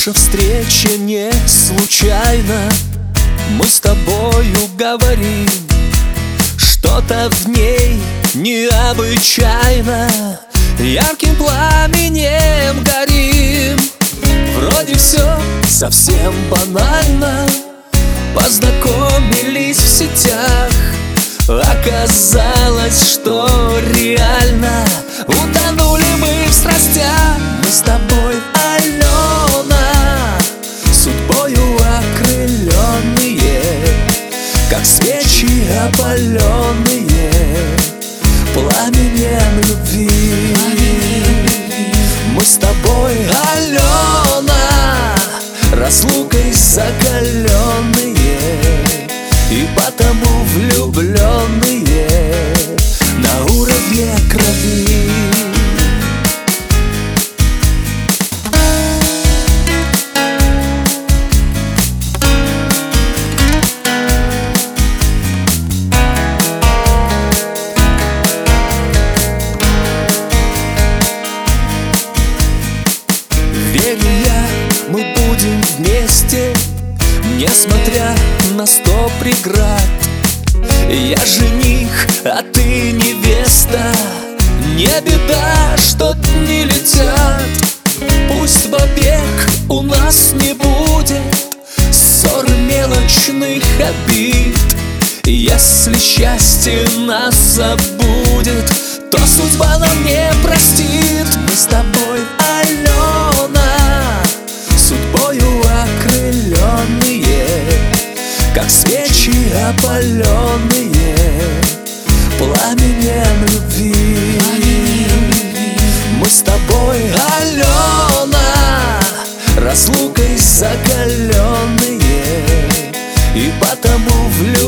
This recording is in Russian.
Наша встреча не случайна Мы с тобою говорим Что-то в ней необычайно. Ярким пламенем горим. Вроде все совсем банально. Познакомились в сетях. Оказалось, что реально Утонули мы в страстях. Мы с тобой, любви. Мы с тобой, Алена Разлукой закаленные И потому влюбленные Несмотря на сто преград. Я жених, а ты невеста. Не беда, что дни летят. Пусть побег у нас не будет Ссор мелочных обид. Если счастье нас забудет То судьба нам не простит. Мы с тобой, Алена раскаленные пламенем любви. Мы с тобой, Алена, разлукой закаленные, и потому влюблены.